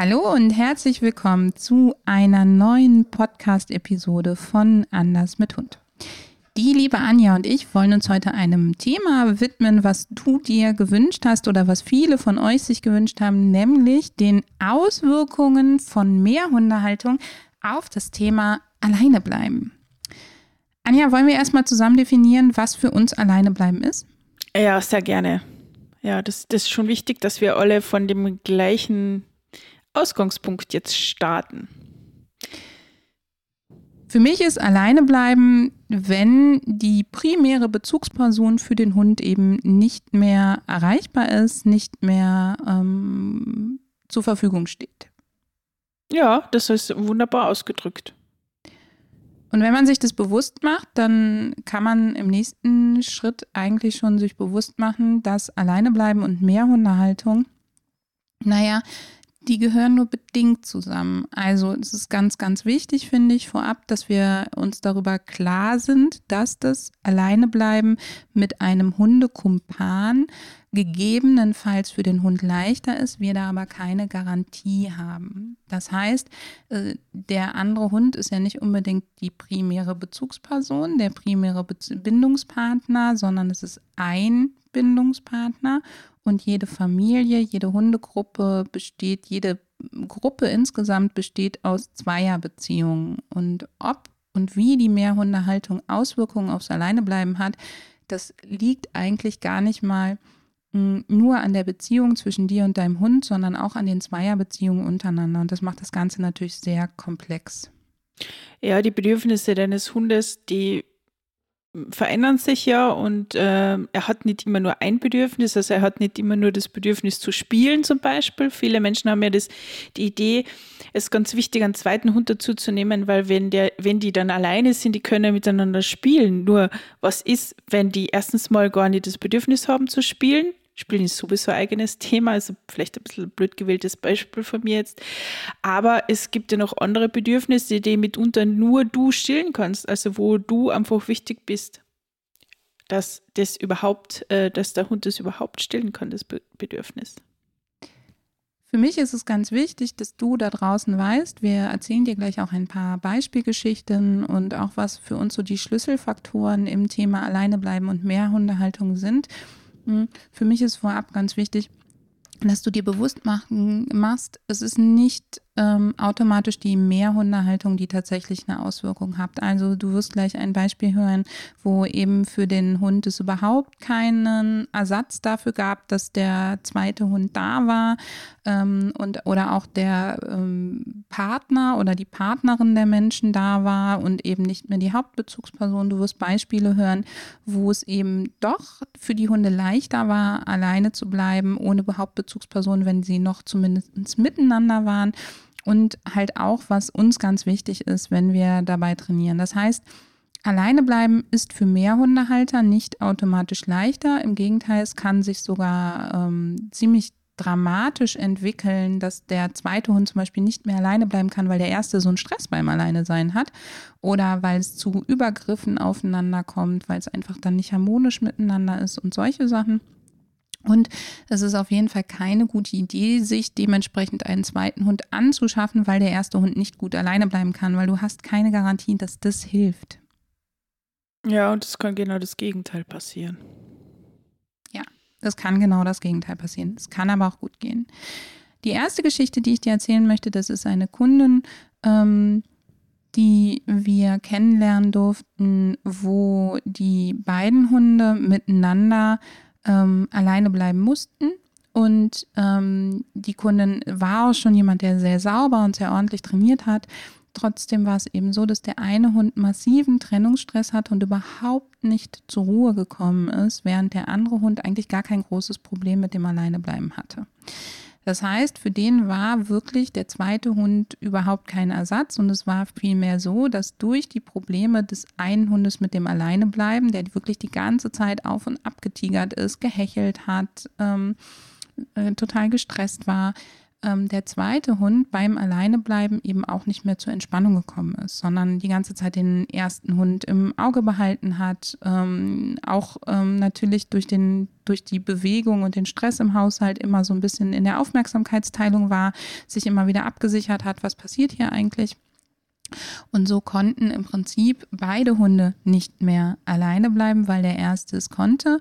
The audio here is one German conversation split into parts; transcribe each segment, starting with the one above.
Hallo und herzlich willkommen zu einer neuen Podcast-Episode von Anders mit Hund. Die liebe Anja und ich wollen uns heute einem Thema widmen, was du dir gewünscht hast oder was viele von euch sich gewünscht haben, nämlich den Auswirkungen von Mehrhundehaltung auf das Thema Alleine bleiben. Anja, wollen wir erstmal zusammen definieren, was für uns Alleine bleiben ist? Ja, sehr gerne. Ja, das, das ist schon wichtig, dass wir alle von dem gleichen Ausgangspunkt jetzt starten? Für mich ist alleine bleiben, wenn die primäre Bezugsperson für den Hund eben nicht mehr erreichbar ist, nicht mehr ähm, zur Verfügung steht. Ja, das ist wunderbar ausgedrückt. Und wenn man sich das bewusst macht, dann kann man im nächsten Schritt eigentlich schon sich bewusst machen, dass Alleinebleiben und Mehrhundehaltung, naja, die gehören nur bedingt zusammen. Also es ist ganz, ganz wichtig, finde ich, vorab, dass wir uns darüber klar sind, dass das Alleinebleiben mit einem Hundekumpan gegebenenfalls für den Hund leichter ist, wir da aber keine Garantie haben. Das heißt, äh, der andere Hund ist ja nicht unbedingt die primäre Bezugsperson, der primäre Bindungspartner, sondern es ist ein Bindungspartner und jede Familie, jede Hundegruppe besteht, jede Gruppe insgesamt besteht aus Zweierbeziehungen. Und ob und wie die Mehrhundehaltung Auswirkungen aufs Alleinebleiben hat, das liegt eigentlich gar nicht mal hm, nur an der Beziehung zwischen dir und deinem Hund, sondern auch an den Zweierbeziehungen untereinander. Und das macht das Ganze natürlich sehr komplex. Ja, die Bedürfnisse deines Hundes, die verändern sich ja und äh, er hat nicht immer nur ein Bedürfnis, also er hat nicht immer nur das Bedürfnis zu spielen zum Beispiel. Viele Menschen haben ja das, die Idee, es ist ganz wichtig, einen zweiten Hund dazu zu nehmen, weil wenn, der, wenn die dann alleine sind, die können miteinander spielen. Nur was ist, wenn die erstens mal gar nicht das Bedürfnis haben zu spielen? Spielen ist sowieso ein eigenes Thema, also vielleicht ein bisschen blöd gewähltes Beispiel von mir jetzt. Aber es gibt ja noch andere Bedürfnisse, die mitunter nur du stillen kannst, also wo du einfach wichtig bist, dass das überhaupt, äh, dass der Hund das überhaupt stillen kann, das Bedürfnis. Für mich ist es ganz wichtig, dass du da draußen weißt, wir erzählen dir gleich auch ein paar Beispielgeschichten und auch was für uns so die Schlüsselfaktoren im Thema Alleinebleiben und Mehrhundehaltung sind. Hm, für mich ist vorab ganz wichtig, dass du dir bewusst machen, machst, es ist nicht ähm, automatisch die Mehrhundehaltung, die tatsächlich eine Auswirkung hat. Also du wirst gleich ein Beispiel hören, wo eben für den Hund es überhaupt keinen Ersatz dafür gab, dass der zweite Hund da war ähm, und oder auch der ähm, Partner oder die Partnerin der Menschen da war und eben nicht mehr die Hauptbezugsperson. Du wirst Beispiele hören, wo es eben doch für die Hunde leichter war, alleine zu bleiben, ohne Hauptbezugsperson, wenn sie noch zumindest miteinander waren und halt auch, was uns ganz wichtig ist, wenn wir dabei trainieren. Das heißt, alleine bleiben ist für Mehrhundehalter nicht automatisch leichter. Im Gegenteil, es kann sich sogar ähm, ziemlich dramatisch entwickeln, dass der zweite Hund zum Beispiel nicht mehr alleine bleiben kann, weil der erste so einen Stress beim Alleinesein hat oder weil es zu Übergriffen aufeinander kommt, weil es einfach dann nicht harmonisch miteinander ist und solche Sachen. Und es ist auf jeden Fall keine gute Idee, sich dementsprechend einen zweiten Hund anzuschaffen, weil der erste Hund nicht gut alleine bleiben kann, weil du hast keine Garantie, dass das hilft. Ja, und es kann genau das Gegenteil passieren. Ja, das kann genau das Gegenteil passieren. Es kann aber auch gut gehen. Die erste Geschichte, die ich dir erzählen möchte, das ist eine Kundin, ähm, die wir kennenlernen durften, wo die beiden Hunde miteinander ähm, alleine bleiben mussten. Und ähm, die Kundin war auch schon jemand, der sehr sauber und sehr ordentlich trainiert hat. Trotzdem war es eben so, dass der eine Hund massiven Trennungsstress hat und überhaupt nicht zur Ruhe gekommen ist, während der andere Hund eigentlich gar kein großes Problem mit dem Alleinebleiben hatte. Das heißt, für den war wirklich der zweite Hund überhaupt kein Ersatz. Und es war vielmehr so, dass durch die Probleme des einen Hundes mit dem Alleinebleiben, der wirklich die ganze Zeit auf und ab getigert ist, gehechelt hat, ähm, äh, total gestresst war, ähm, der zweite Hund beim Alleinebleiben eben auch nicht mehr zur Entspannung gekommen ist, sondern die ganze Zeit den ersten Hund im Auge behalten hat, ähm, auch ähm, natürlich durch, den, durch die Bewegung und den Stress im Haushalt immer so ein bisschen in der Aufmerksamkeitsteilung war, sich immer wieder abgesichert hat, was passiert hier eigentlich. Und so konnten im Prinzip beide Hunde nicht mehr alleine bleiben, weil der erste es konnte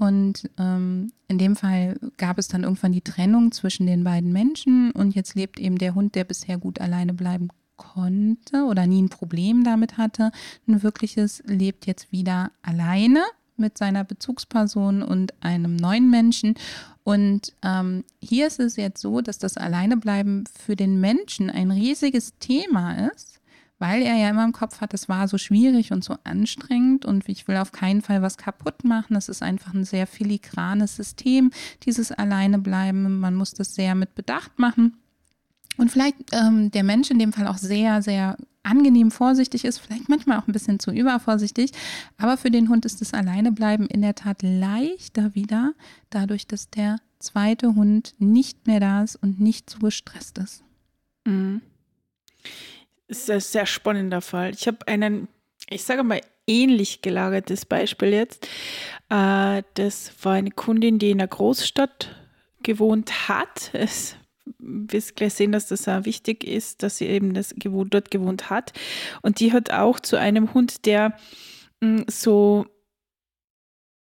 und ähm, in dem Fall gab es dann irgendwann die Trennung zwischen den beiden Menschen und jetzt lebt eben der Hund, der bisher gut alleine bleiben konnte oder nie ein Problem damit hatte, ein wirkliches, lebt jetzt wieder alleine mit seiner Bezugsperson und einem neuen Menschen. Und ähm, hier ist es jetzt so, dass das Alleinebleiben für den Menschen ein riesiges Thema ist weil er ja immer im Kopf hat, es war so schwierig und so anstrengend und ich will auf keinen Fall was kaputt machen. Das ist einfach ein sehr filigranes System, dieses Alleinebleiben. Man muss das sehr mit Bedacht machen. Und vielleicht ähm, der Mensch in dem Fall auch sehr, sehr angenehm vorsichtig ist, vielleicht manchmal auch ein bisschen zu übervorsichtig. Aber für den Hund ist das Alleinebleiben in der Tat leichter wieder, dadurch, dass der zweite Hund nicht mehr da ist und nicht so gestresst ist. Mhm ist ein sehr spannender Fall. Ich habe einen, ich sage mal, ähnlich gelagertes Beispiel jetzt. Äh, das war eine Kundin, die in einer Großstadt gewohnt hat. Es wirst gleich sehen, dass das auch wichtig ist, dass sie eben das gewohnt, dort gewohnt hat. Und die hat auch zu einem Hund, der mh, mm, so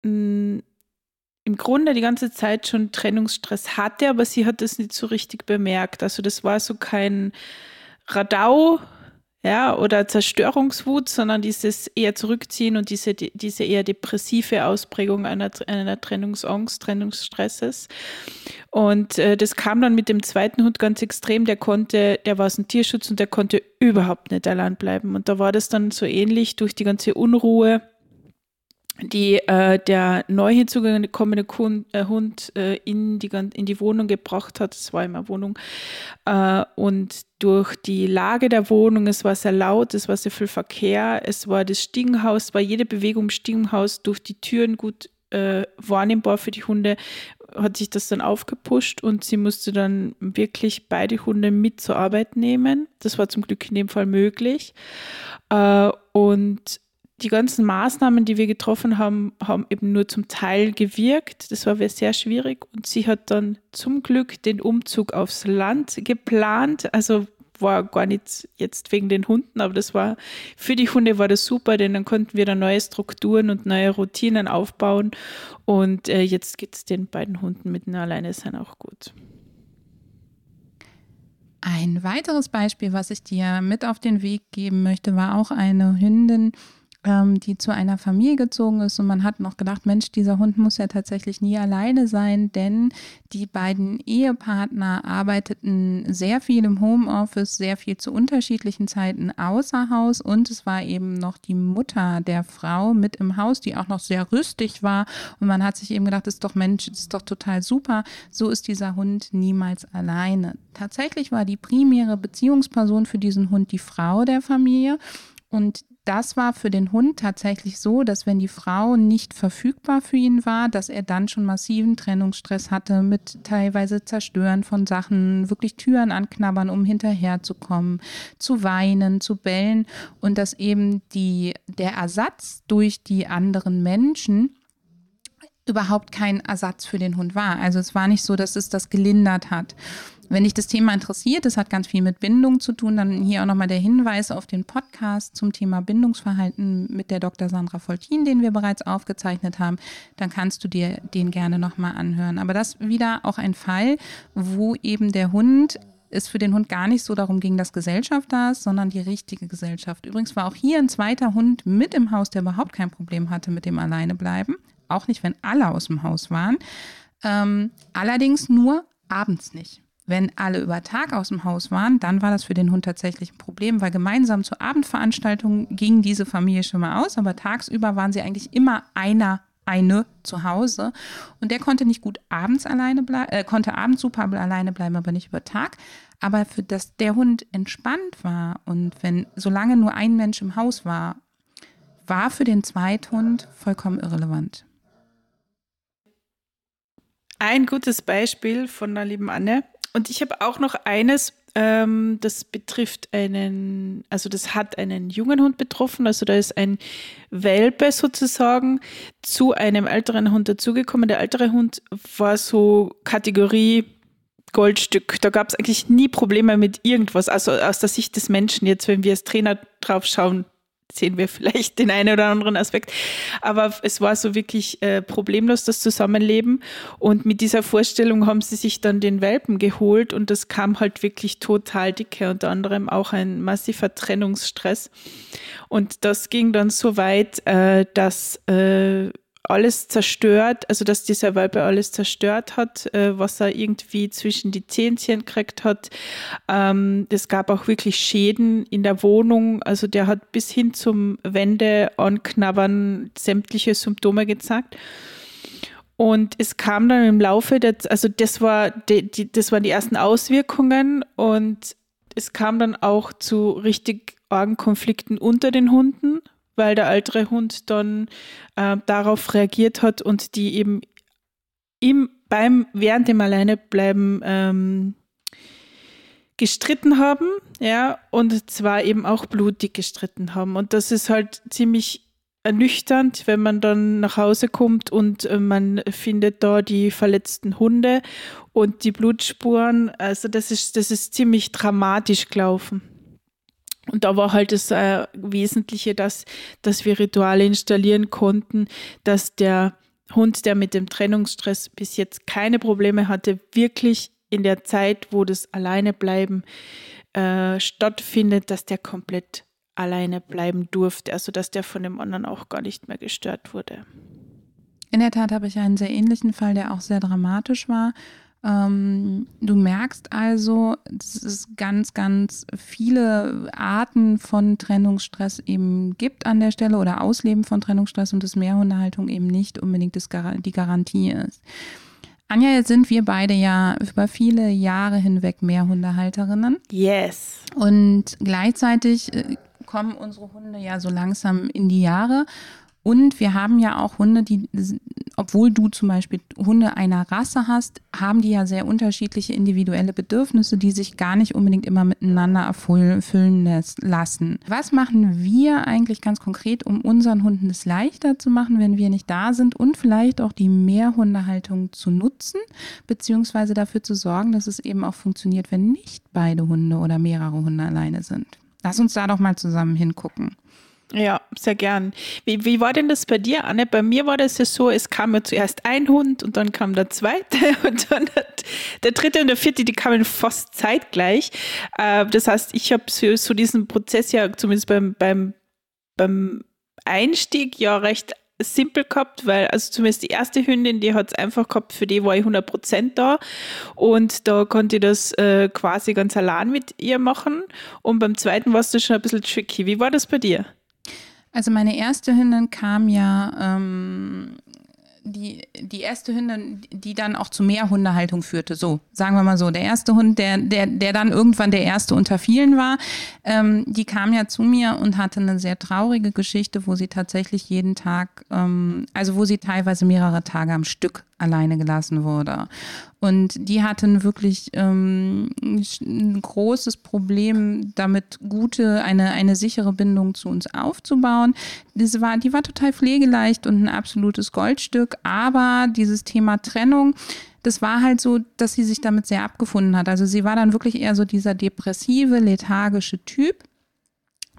mh, mm, im Grunde die ganze Zeit schon Trennungsstress hatte, aber sie hat das nicht so richtig bemerkt. Also das war so kein Radau, ja, oder Zerstörungswut, sondern dieses eher Zurückziehen und diese, diese eher depressive Ausprägung einer, einer Trennungsangst, Trennungsstresses. Und äh, das kam dann mit dem zweiten Hund ganz extrem. Der konnte, der war aus dem Tierschutz und der konnte überhaupt nicht allein bleiben. Und da war das dann so ähnlich durch die ganze Unruhe die äh, der neu hinzugekommene äh, Hund äh, in, die, in die Wohnung gebracht hat. Es war immer Wohnung. Äh, und durch die Lage der Wohnung, es war sehr laut, es war sehr viel Verkehr, es war das Stiegenhaus, war jede Bewegung im Stiegenhaus durch die Türen gut äh, wahrnehmbar für die Hunde, hat sich das dann aufgepusht und sie musste dann wirklich beide Hunde mit zur Arbeit nehmen. Das war zum Glück in dem Fall möglich. Äh, und die ganzen Maßnahmen, die wir getroffen haben, haben eben nur zum Teil gewirkt. Das war sehr schwierig. Und sie hat dann zum Glück den Umzug aufs Land geplant. Also war gar nicht jetzt wegen den Hunden, aber das war für die Hunde war das super, denn dann konnten wir da neue Strukturen und neue Routinen aufbauen. Und äh, jetzt geht es den beiden Hunden mit alleine sein auch gut. Ein weiteres Beispiel, was ich dir mit auf den Weg geben möchte, war auch eine Hündin, ähm, die zu einer Familie gezogen ist. Und man hat noch gedacht, Mensch, dieser Hund muss ja tatsächlich nie alleine sein, denn die beiden Ehepartner arbeiteten sehr viel im Homeoffice, sehr viel zu unterschiedlichen Zeiten außer Haus. Und es war eben noch die Mutter der Frau mit im Haus, die auch noch sehr rüstig war. Und man hat sich eben gedacht, ist doch Mensch, ist doch total super. So ist dieser Hund niemals alleine. Tatsächlich war die primäre Beziehungsperson für diesen Hund die Frau der Familie. Und das war für den Hund tatsächlich so, dass wenn die Frau nicht verfügbar für ihn war, dass er dann schon massiven Trennungsstress hatte mit teilweise Zerstören von Sachen, wirklich Türen anknabbern, um hinterherzukommen, zu weinen, zu bellen und dass eben die, der Ersatz durch die anderen Menschen überhaupt kein Ersatz für den Hund war. Also es war nicht so, dass es das gelindert hat. Wenn dich das Thema interessiert, das hat ganz viel mit Bindung zu tun, dann hier auch nochmal der Hinweis auf den Podcast zum Thema Bindungsverhalten mit der Dr. Sandra Foltin, den wir bereits aufgezeichnet haben. Dann kannst du dir den gerne nochmal anhören. Aber das wieder auch ein Fall, wo eben der Hund es für den Hund gar nicht so darum ging, dass Gesellschaft da ist, sondern die richtige Gesellschaft. Übrigens war auch hier ein zweiter Hund mit im Haus, der überhaupt kein Problem hatte mit dem Alleinebleiben. Auch nicht, wenn alle aus dem Haus waren. Ähm, allerdings nur abends nicht. Wenn alle über Tag aus dem Haus waren, dann war das für den Hund tatsächlich ein Problem, weil gemeinsam zur Abendveranstaltung ging diese Familie schon mal aus, aber tagsüber waren sie eigentlich immer einer eine zu Hause. Und der konnte nicht gut abends alleine bleiben, äh, konnte abends super alleine bleiben, aber nicht über Tag. Aber für das der Hund entspannt war und wenn, solange nur ein Mensch im Haus war, war für den Zweithund vollkommen irrelevant. Ein gutes Beispiel von der lieben Anne. Und ich habe auch noch eines, ähm, das betrifft einen, also das hat einen jungen Hund betroffen. Also da ist ein Welpe sozusagen zu einem älteren Hund dazugekommen. Der ältere Hund war so Kategorie Goldstück. Da gab es eigentlich nie Probleme mit irgendwas. Also aus der Sicht des Menschen jetzt, wenn wir als Trainer drauf schauen, sehen wir vielleicht den einen oder anderen Aspekt. Aber es war so wirklich äh, problemlos, das Zusammenleben. Und mit dieser Vorstellung haben sie sich dann den Welpen geholt und das kam halt wirklich total dicke, unter anderem auch ein massiver Trennungsstress. Und das ging dann so weit, äh, dass äh, alles zerstört, also dass dieser Welpe alles zerstört hat, äh, was er irgendwie zwischen die Zähnchen gekriegt hat. Ähm, es gab auch wirklich Schäden in der Wohnung, also der hat bis hin zum Wände anknabbern sämtliche Symptome gezeigt. Und es kam dann im Laufe der, also das war die, die, das waren die ersten Auswirkungen und es kam dann auch zu richtig argen Konflikten unter den Hunden, weil der ältere Hund dann äh, darauf reagiert hat und die eben im, beim, während dem Alleinebleiben ähm, gestritten haben, ja, und zwar eben auch blutig gestritten haben. Und das ist halt ziemlich ernüchternd, wenn man dann nach Hause kommt und äh, man findet da die verletzten Hunde und die Blutspuren. Also das ist, das ist ziemlich dramatisch gelaufen. Und da war halt das äh, Wesentliche, dass, dass wir Rituale installieren konnten, dass der Hund, der mit dem Trennungsstress bis jetzt keine Probleme hatte, wirklich in der Zeit, wo das Alleinebleiben äh, stattfindet, dass der komplett alleine bleiben durfte. Also dass der von dem anderen auch gar nicht mehr gestört wurde. In der Tat habe ich einen sehr ähnlichen Fall, der auch sehr dramatisch war. Ähm, du merkst also, dass es ganz, ganz viele Arten von Trennungsstress eben gibt an der Stelle oder Ausleben von Trennungsstress und dass Mehrhundehaltung eben nicht unbedingt das, die Garantie ist. Anja, jetzt sind wir beide ja über viele Jahre hinweg Mehrhundehalterinnen. Yes. Und gleichzeitig äh, kommen unsere Hunde ja so langsam in die Jahre. Und wir haben ja auch Hunde, die, obwohl du zum Beispiel Hunde einer Rasse hast, haben die ja sehr unterschiedliche individuelle Bedürfnisse, die sich gar nicht unbedingt immer miteinander erfüllen lassen. Was machen wir eigentlich ganz konkret, um unseren Hunden es leichter zu machen, wenn wir nicht da sind und vielleicht auch die Mehrhundehaltung zu nutzen, beziehungsweise dafür zu sorgen, dass es eben auch funktioniert, wenn nicht beide Hunde oder mehrere Hunde alleine sind? Lass uns da doch mal zusammen hingucken. Ja, sehr gern. Wie, wie war denn das bei dir, Anne? Bei mir war das ja so, es kam ja zuerst ein Hund und dann kam der zweite und dann der, dritte und der vierte, die kamen fast zeitgleich. Äh, das heißt, ich habe so, so, diesen Prozess ja zumindest beim, beim, beim Einstieg ja recht simpel gehabt, weil also zumindest die erste Hündin, die hat es einfach gehabt, für die war ich 100% da und da konnte ich das äh, quasi ganz allein mit ihr machen und beim zweiten war es schon ein bisschen tricky. Wie war das bei dir? Also meine erste Hündin kam ja, ähm, die, die erste Hündin, die dann auch zu mehr Hundehaltung führte. So, sagen wir mal so. Der erste Hund, der, der, der dann irgendwann der erste unter vielen war, ähm, die kam ja zu mir und hatte eine sehr traurige Geschichte, wo sie tatsächlich jeden Tag, ähm, also wo sie teilweise mehrere Tage am Stück alleine gelassen wurde. Und die hatten wirklich ähm, ein großes Problem damit, gute, eine, eine sichere Bindung zu uns aufzubauen. Das war, die war total pflegeleicht und ein absolutes Goldstück, aber dieses Thema Trennung, das war halt so, dass sie sich damit sehr abgefunden hat. Also sie war dann wirklich eher so dieser depressive, lethargische Typ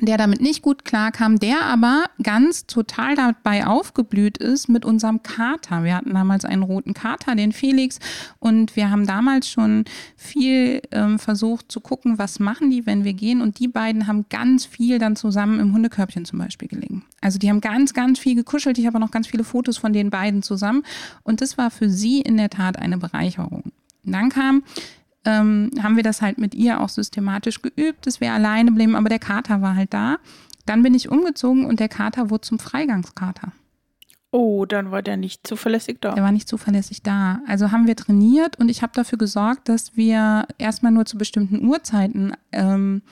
der damit nicht gut klarkam, der aber ganz total dabei aufgeblüht ist mit unserem Kater. Wir hatten damals einen roten Kater, den Felix, und wir haben damals schon viel ähm, versucht zu gucken, was machen die, wenn wir gehen. Und die beiden haben ganz viel dann zusammen im Hundekörbchen zum Beispiel gelegen. Also die haben ganz, ganz viel gekuschelt. Ich habe noch ganz viele Fotos von den beiden zusammen. Und das war für sie in der Tat eine Bereicherung. dann kam ähm, haben wir das halt mit ihr auch systematisch geübt, dass wir alleine blieben, aber der Kater war halt da. Dann bin ich umgezogen und der Kater wurde zum Freigangskater. Oh, dann war der nicht zuverlässig da. Der war nicht zuverlässig da. Also haben wir trainiert und ich habe dafür gesorgt, dass wir erstmal nur zu bestimmten Uhrzeiten ähm,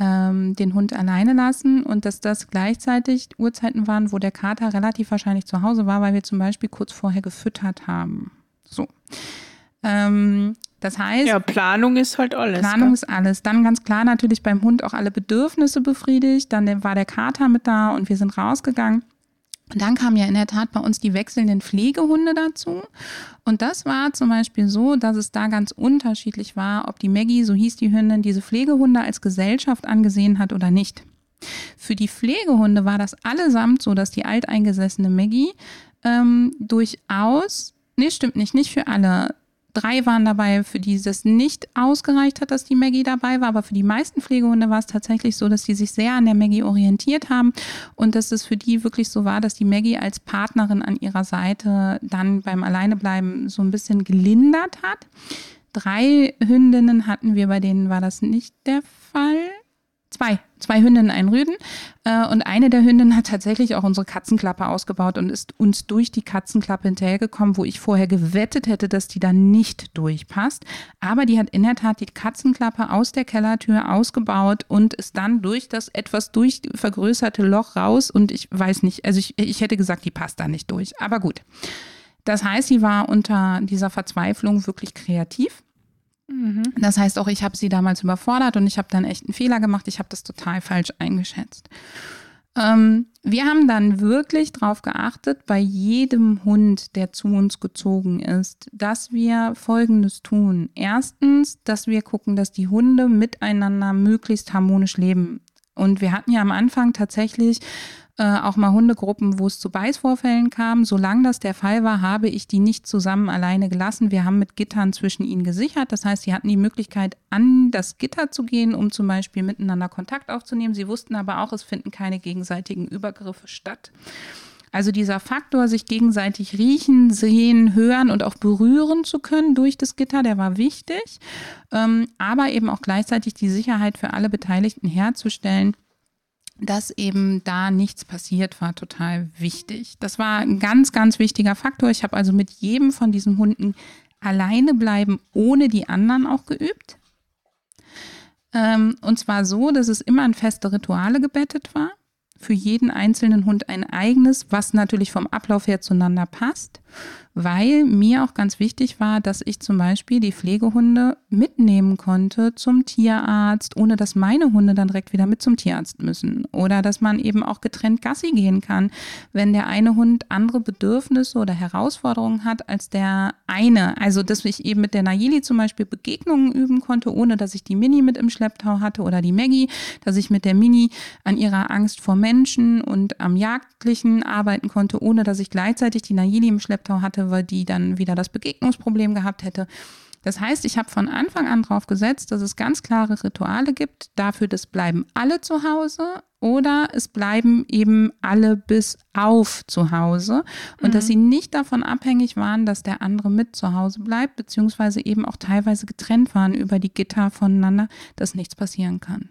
ähm, den Hund alleine lassen und dass das gleichzeitig Uhrzeiten waren, wo der Kater relativ wahrscheinlich zu Hause war, weil wir zum Beispiel kurz vorher gefüttert haben. So. Ähm, das heißt. Ja, Planung ist halt alles. Planung gell? ist alles. Dann ganz klar natürlich beim Hund auch alle Bedürfnisse befriedigt. Dann war der Kater mit da und wir sind rausgegangen. Und dann kamen ja in der Tat bei uns die wechselnden Pflegehunde dazu. Und das war zum Beispiel so, dass es da ganz unterschiedlich war, ob die Maggie, so hieß die Hündin, diese Pflegehunde als Gesellschaft angesehen hat oder nicht. Für die Pflegehunde war das allesamt so, dass die alteingesessene Maggie ähm, durchaus, nee, stimmt nicht, nicht für alle, Drei waren dabei, für die es nicht ausgereicht hat, dass die Maggie dabei war. Aber für die meisten Pflegehunde war es tatsächlich so, dass sie sich sehr an der Maggie orientiert haben und dass es für die wirklich so war, dass die Maggie als Partnerin an ihrer Seite dann beim Alleinebleiben so ein bisschen gelindert hat. Drei Hündinnen hatten wir, bei denen war das nicht der Fall. Zwei, zwei Hündinnen, ein Rüden. Äh, und eine der Hündinnen hat tatsächlich auch unsere Katzenklappe ausgebaut und ist uns durch die Katzenklappe hinterhergekommen, wo ich vorher gewettet hätte, dass die da nicht durchpasst. Aber die hat in der Tat die Katzenklappe aus der Kellertür ausgebaut und ist dann durch das etwas durchvergrößerte Loch raus. Und ich weiß nicht, also ich, ich hätte gesagt, die passt da nicht durch. Aber gut. Das heißt, sie war unter dieser Verzweiflung wirklich kreativ Mhm. Das heißt auch, ich habe sie damals überfordert und ich habe dann echt einen Fehler gemacht. Ich habe das total falsch eingeschätzt. Ähm, wir haben dann wirklich darauf geachtet, bei jedem Hund, der zu uns gezogen ist, dass wir Folgendes tun. Erstens, dass wir gucken, dass die Hunde miteinander möglichst harmonisch leben. Und wir hatten ja am Anfang tatsächlich äh, auch mal Hundegruppen, wo es zu Beißvorfällen kam. Solange das der Fall war, habe ich die nicht zusammen alleine gelassen. Wir haben mit Gittern zwischen ihnen gesichert. Das heißt, sie hatten die Möglichkeit, an das Gitter zu gehen, um zum Beispiel miteinander Kontakt aufzunehmen. Sie wussten aber auch, es finden keine gegenseitigen Übergriffe statt. Also dieser Faktor, sich gegenseitig riechen, sehen, hören und auch berühren zu können durch das Gitter, der war wichtig. Ähm, aber eben auch gleichzeitig die Sicherheit für alle Beteiligten herzustellen, dass eben da nichts passiert, war total wichtig. Das war ein ganz, ganz wichtiger Faktor. Ich habe also mit jedem von diesen Hunden alleine bleiben, ohne die anderen auch geübt. Ähm, und zwar so, dass es immer in feste Rituale gebettet war. Für jeden einzelnen Hund ein eigenes, was natürlich vom Ablauf her zueinander passt weil mir auch ganz wichtig war, dass ich zum Beispiel die Pflegehunde mitnehmen konnte zum Tierarzt, ohne dass meine Hunde dann direkt wieder mit zum Tierarzt müssen. Oder dass man eben auch getrennt Gassi gehen kann, wenn der eine Hund andere Bedürfnisse oder Herausforderungen hat als der eine. Also, dass ich eben mit der Nayeli zum Beispiel Begegnungen üben konnte, ohne dass ich die Mini mit im Schlepptau hatte oder die Maggie, dass ich mit der Mini an ihrer Angst vor Menschen und am Jagdlichen arbeiten konnte, ohne dass ich gleichzeitig die Nayeli im Schlepptau hatte, weil die dann wieder das Begegnungsproblem gehabt hätte. Das heißt, ich habe von Anfang an darauf gesetzt, dass es ganz klare Rituale gibt, dafür, dass bleiben alle zu Hause oder es bleiben eben alle bis auf zu Hause und mhm. dass sie nicht davon abhängig waren, dass der andere mit zu Hause bleibt, beziehungsweise eben auch teilweise getrennt waren über die Gitter voneinander, dass nichts passieren kann.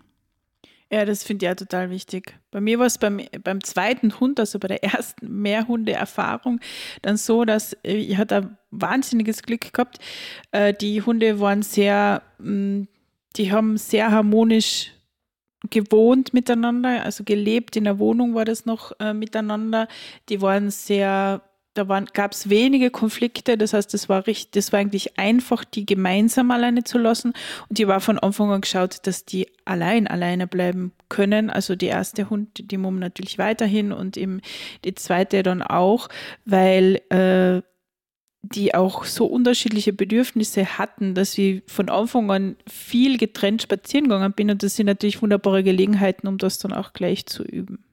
Ja, das finde ich ja total wichtig. Bei mir war es beim, beim zweiten Hund, also bei der ersten Mehrhunde-Erfahrung, dann so, dass ich hatte ein wahnsinniges Glück gehabt. Äh, die Hunde waren sehr, mm, die haben sehr harmonisch gewohnt miteinander, also gelebt in der Wohnung war das noch äh, miteinander. Die waren sehr da gab es wenige Konflikte, das heißt, das war, richtig, das war eigentlich einfach, die gemeinsam alleine zu lassen. Und die war von Anfang an geschaut, dass die allein alleine bleiben können. Also die erste Hund, die Mum natürlich weiterhin und eben die zweite dann auch, weil äh, die auch so unterschiedliche Bedürfnisse hatten, dass ich von Anfang an viel getrennt spazieren gegangen bin. Und das sind natürlich wunderbare Gelegenheiten, um das dann auch gleich zu üben.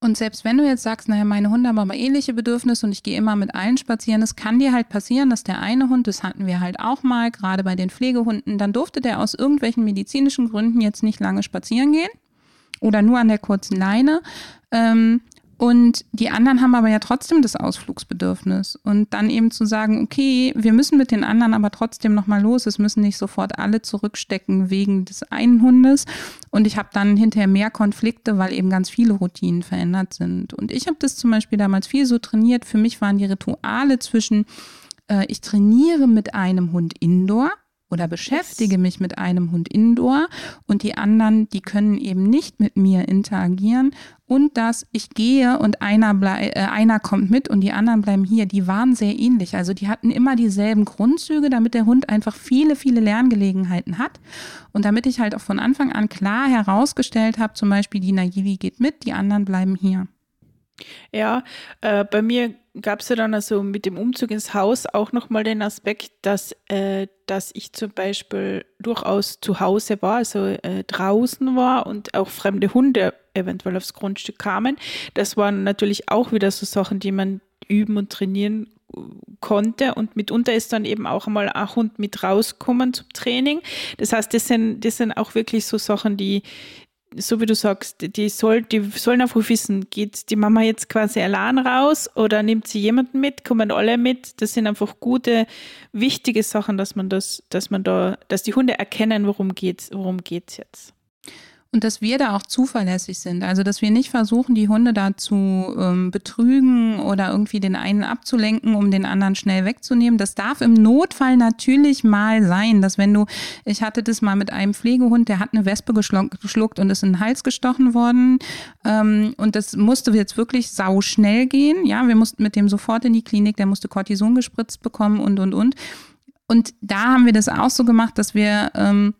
Und selbst wenn du jetzt sagst, naja, meine Hunde haben aber ähnliche Bedürfnisse und ich gehe immer mit allen spazieren, es kann dir halt passieren, dass der eine Hund, das hatten wir halt auch mal, gerade bei den Pflegehunden, dann durfte der aus irgendwelchen medizinischen Gründen jetzt nicht lange spazieren gehen oder nur an der kurzen Leine. Ähm, Und die anderen haben aber ja trotzdem das Ausflugsbedürfnis. Und dann eben zu sagen, okay, wir müssen mit den anderen aber trotzdem nochmal los. Es müssen nicht sofort alle zurückstecken wegen des einen Hundes. Und ich habe dann hinterher mehr Konflikte, weil eben ganz viele Routinen verändert sind. Und ich habe das zum Beispiel damals viel so trainiert. Für mich waren die Rituale zwischen, äh, ich trainiere mit einem Hund indoor oder beschäftige mich mit einem Hund indoor und die anderen, die können eben nicht mit mir interagieren und dass ich gehe und einer, blei äh, einer kommt mit und die anderen bleiben hier, die waren sehr ähnlich. Also die hatten immer dieselben Grundzüge, damit der Hund einfach viele, viele Lerngelegenheiten hat und damit ich halt auch von Anfang an klar herausgestellt habe, zum Beispiel die Naivi geht mit, die anderen bleiben hier. Ja, äh, bei mir gab es ja dann also mit dem Umzug ins Haus auch nochmal den Aspekt, dass, äh, dass ich zum Beispiel durchaus zu Hause war, also äh, draußen war und auch fremde Hunde eventuell aufs Grundstück kamen. Das waren natürlich auch wieder so Sachen, die man üben und trainieren konnte und mitunter ist dann eben auch einmal ein Hund mit rauskommen zum Training. Das heißt, das sind, das sind auch wirklich so Sachen, die, so wie du sagst, die, soll, die sollen einfach wissen, geht die Mama jetzt quasi allein raus oder nimmt sie jemanden mit, kommen alle mit. Das sind einfach gute, wichtige Sachen, dass man das, dass man da, dass die Hunde erkennen, worum geht's, worum geht's jetzt und dass wir da auch zuverlässig sind. Also dass wir nicht versuchen, die Hunde da zu ähm, betrügen oder irgendwie den einen abzulenken, um den anderen schnell wegzunehmen. Das darf im Notfall natürlich mal sein, dass wenn du, ich hatte das mal mit einem Pflegehund, der hat eine Wespe geschluckt und ist in den Hals gestochen worden. Ähm, und das musste jetzt wirklich sau schnell gehen. Ja, wir mussten mit dem sofort in die Klinik, der musste Cortison gespritzt bekommen und und und. Und da haben wir das auch so gemacht, dass wir ähm,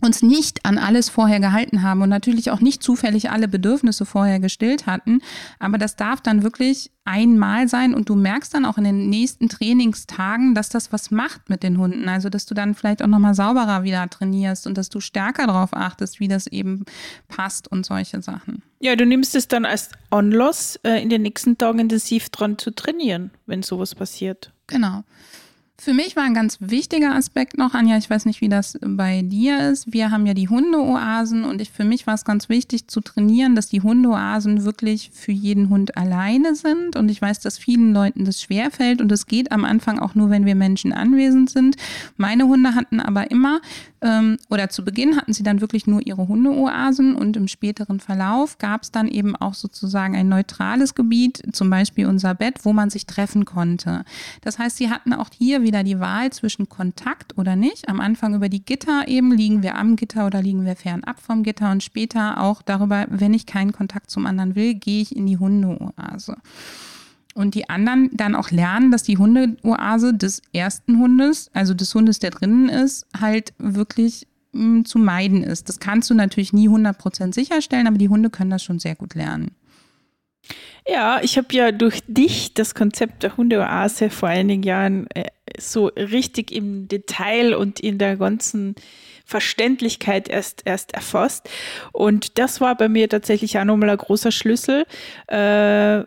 uns nicht an alles vorher gehalten haben und natürlich auch nicht zufällig alle Bedürfnisse vorher gestillt hatten. Aber das darf dann wirklich einmal sein und du merkst dann auch in den nächsten Trainingstagen, dass das was macht mit den Hunden. Also, dass du dann vielleicht auch nochmal sauberer wieder trainierst und dass du stärker darauf achtest, wie das eben passt und solche Sachen. Ja, du nimmst es dann als Anlass, äh, in den nächsten Tagen intensiv dran zu trainieren, wenn sowas passiert. Genau. Für mich war ein ganz wichtiger Aspekt noch, Anja, ich weiß nicht, wie das bei dir ist. Wir haben ja die Hundeoasen und ich, für mich war es ganz wichtig zu trainieren, dass die Hundeoasen wirklich für jeden Hund alleine sind. Und ich weiß, dass vielen Leuten das schwerfällt und es geht am Anfang auch nur, wenn wir Menschen anwesend sind. Meine Hunde hatten aber immer ähm, oder zu Beginn hatten sie dann wirklich nur ihre Hundeoasen und im späteren Verlauf gab es dann eben auch sozusagen ein neutrales Gebiet, zum Beispiel unser Bett, wo man sich treffen konnte. Das heißt, sie hatten auch hier wieder die Wahl zwischen Kontakt oder nicht. Am Anfang über die Gitter eben, liegen wir am Gitter oder liegen wir fernab vom Gitter und später auch darüber, wenn ich keinen Kontakt zum anderen will, gehe ich in die Hundeoase und die anderen dann auch lernen, dass die Hundeoase des ersten Hundes, also des Hundes, der drinnen ist, halt wirklich mh, hm, zu meiden ist. Das kannst du natürlich nie 100% sicherstellen, aber die Hunde können das schon sehr gut lernen. Ja, ich habe ja durch dich das Konzept der Hundeoase vor einigen Jahren äh, so richtig im Detail und in der ganzen Verständlichkeit erst, erst erfasst. Und das war bei mir tatsächlich auch nochmal ein großer Schlüssel. Äh,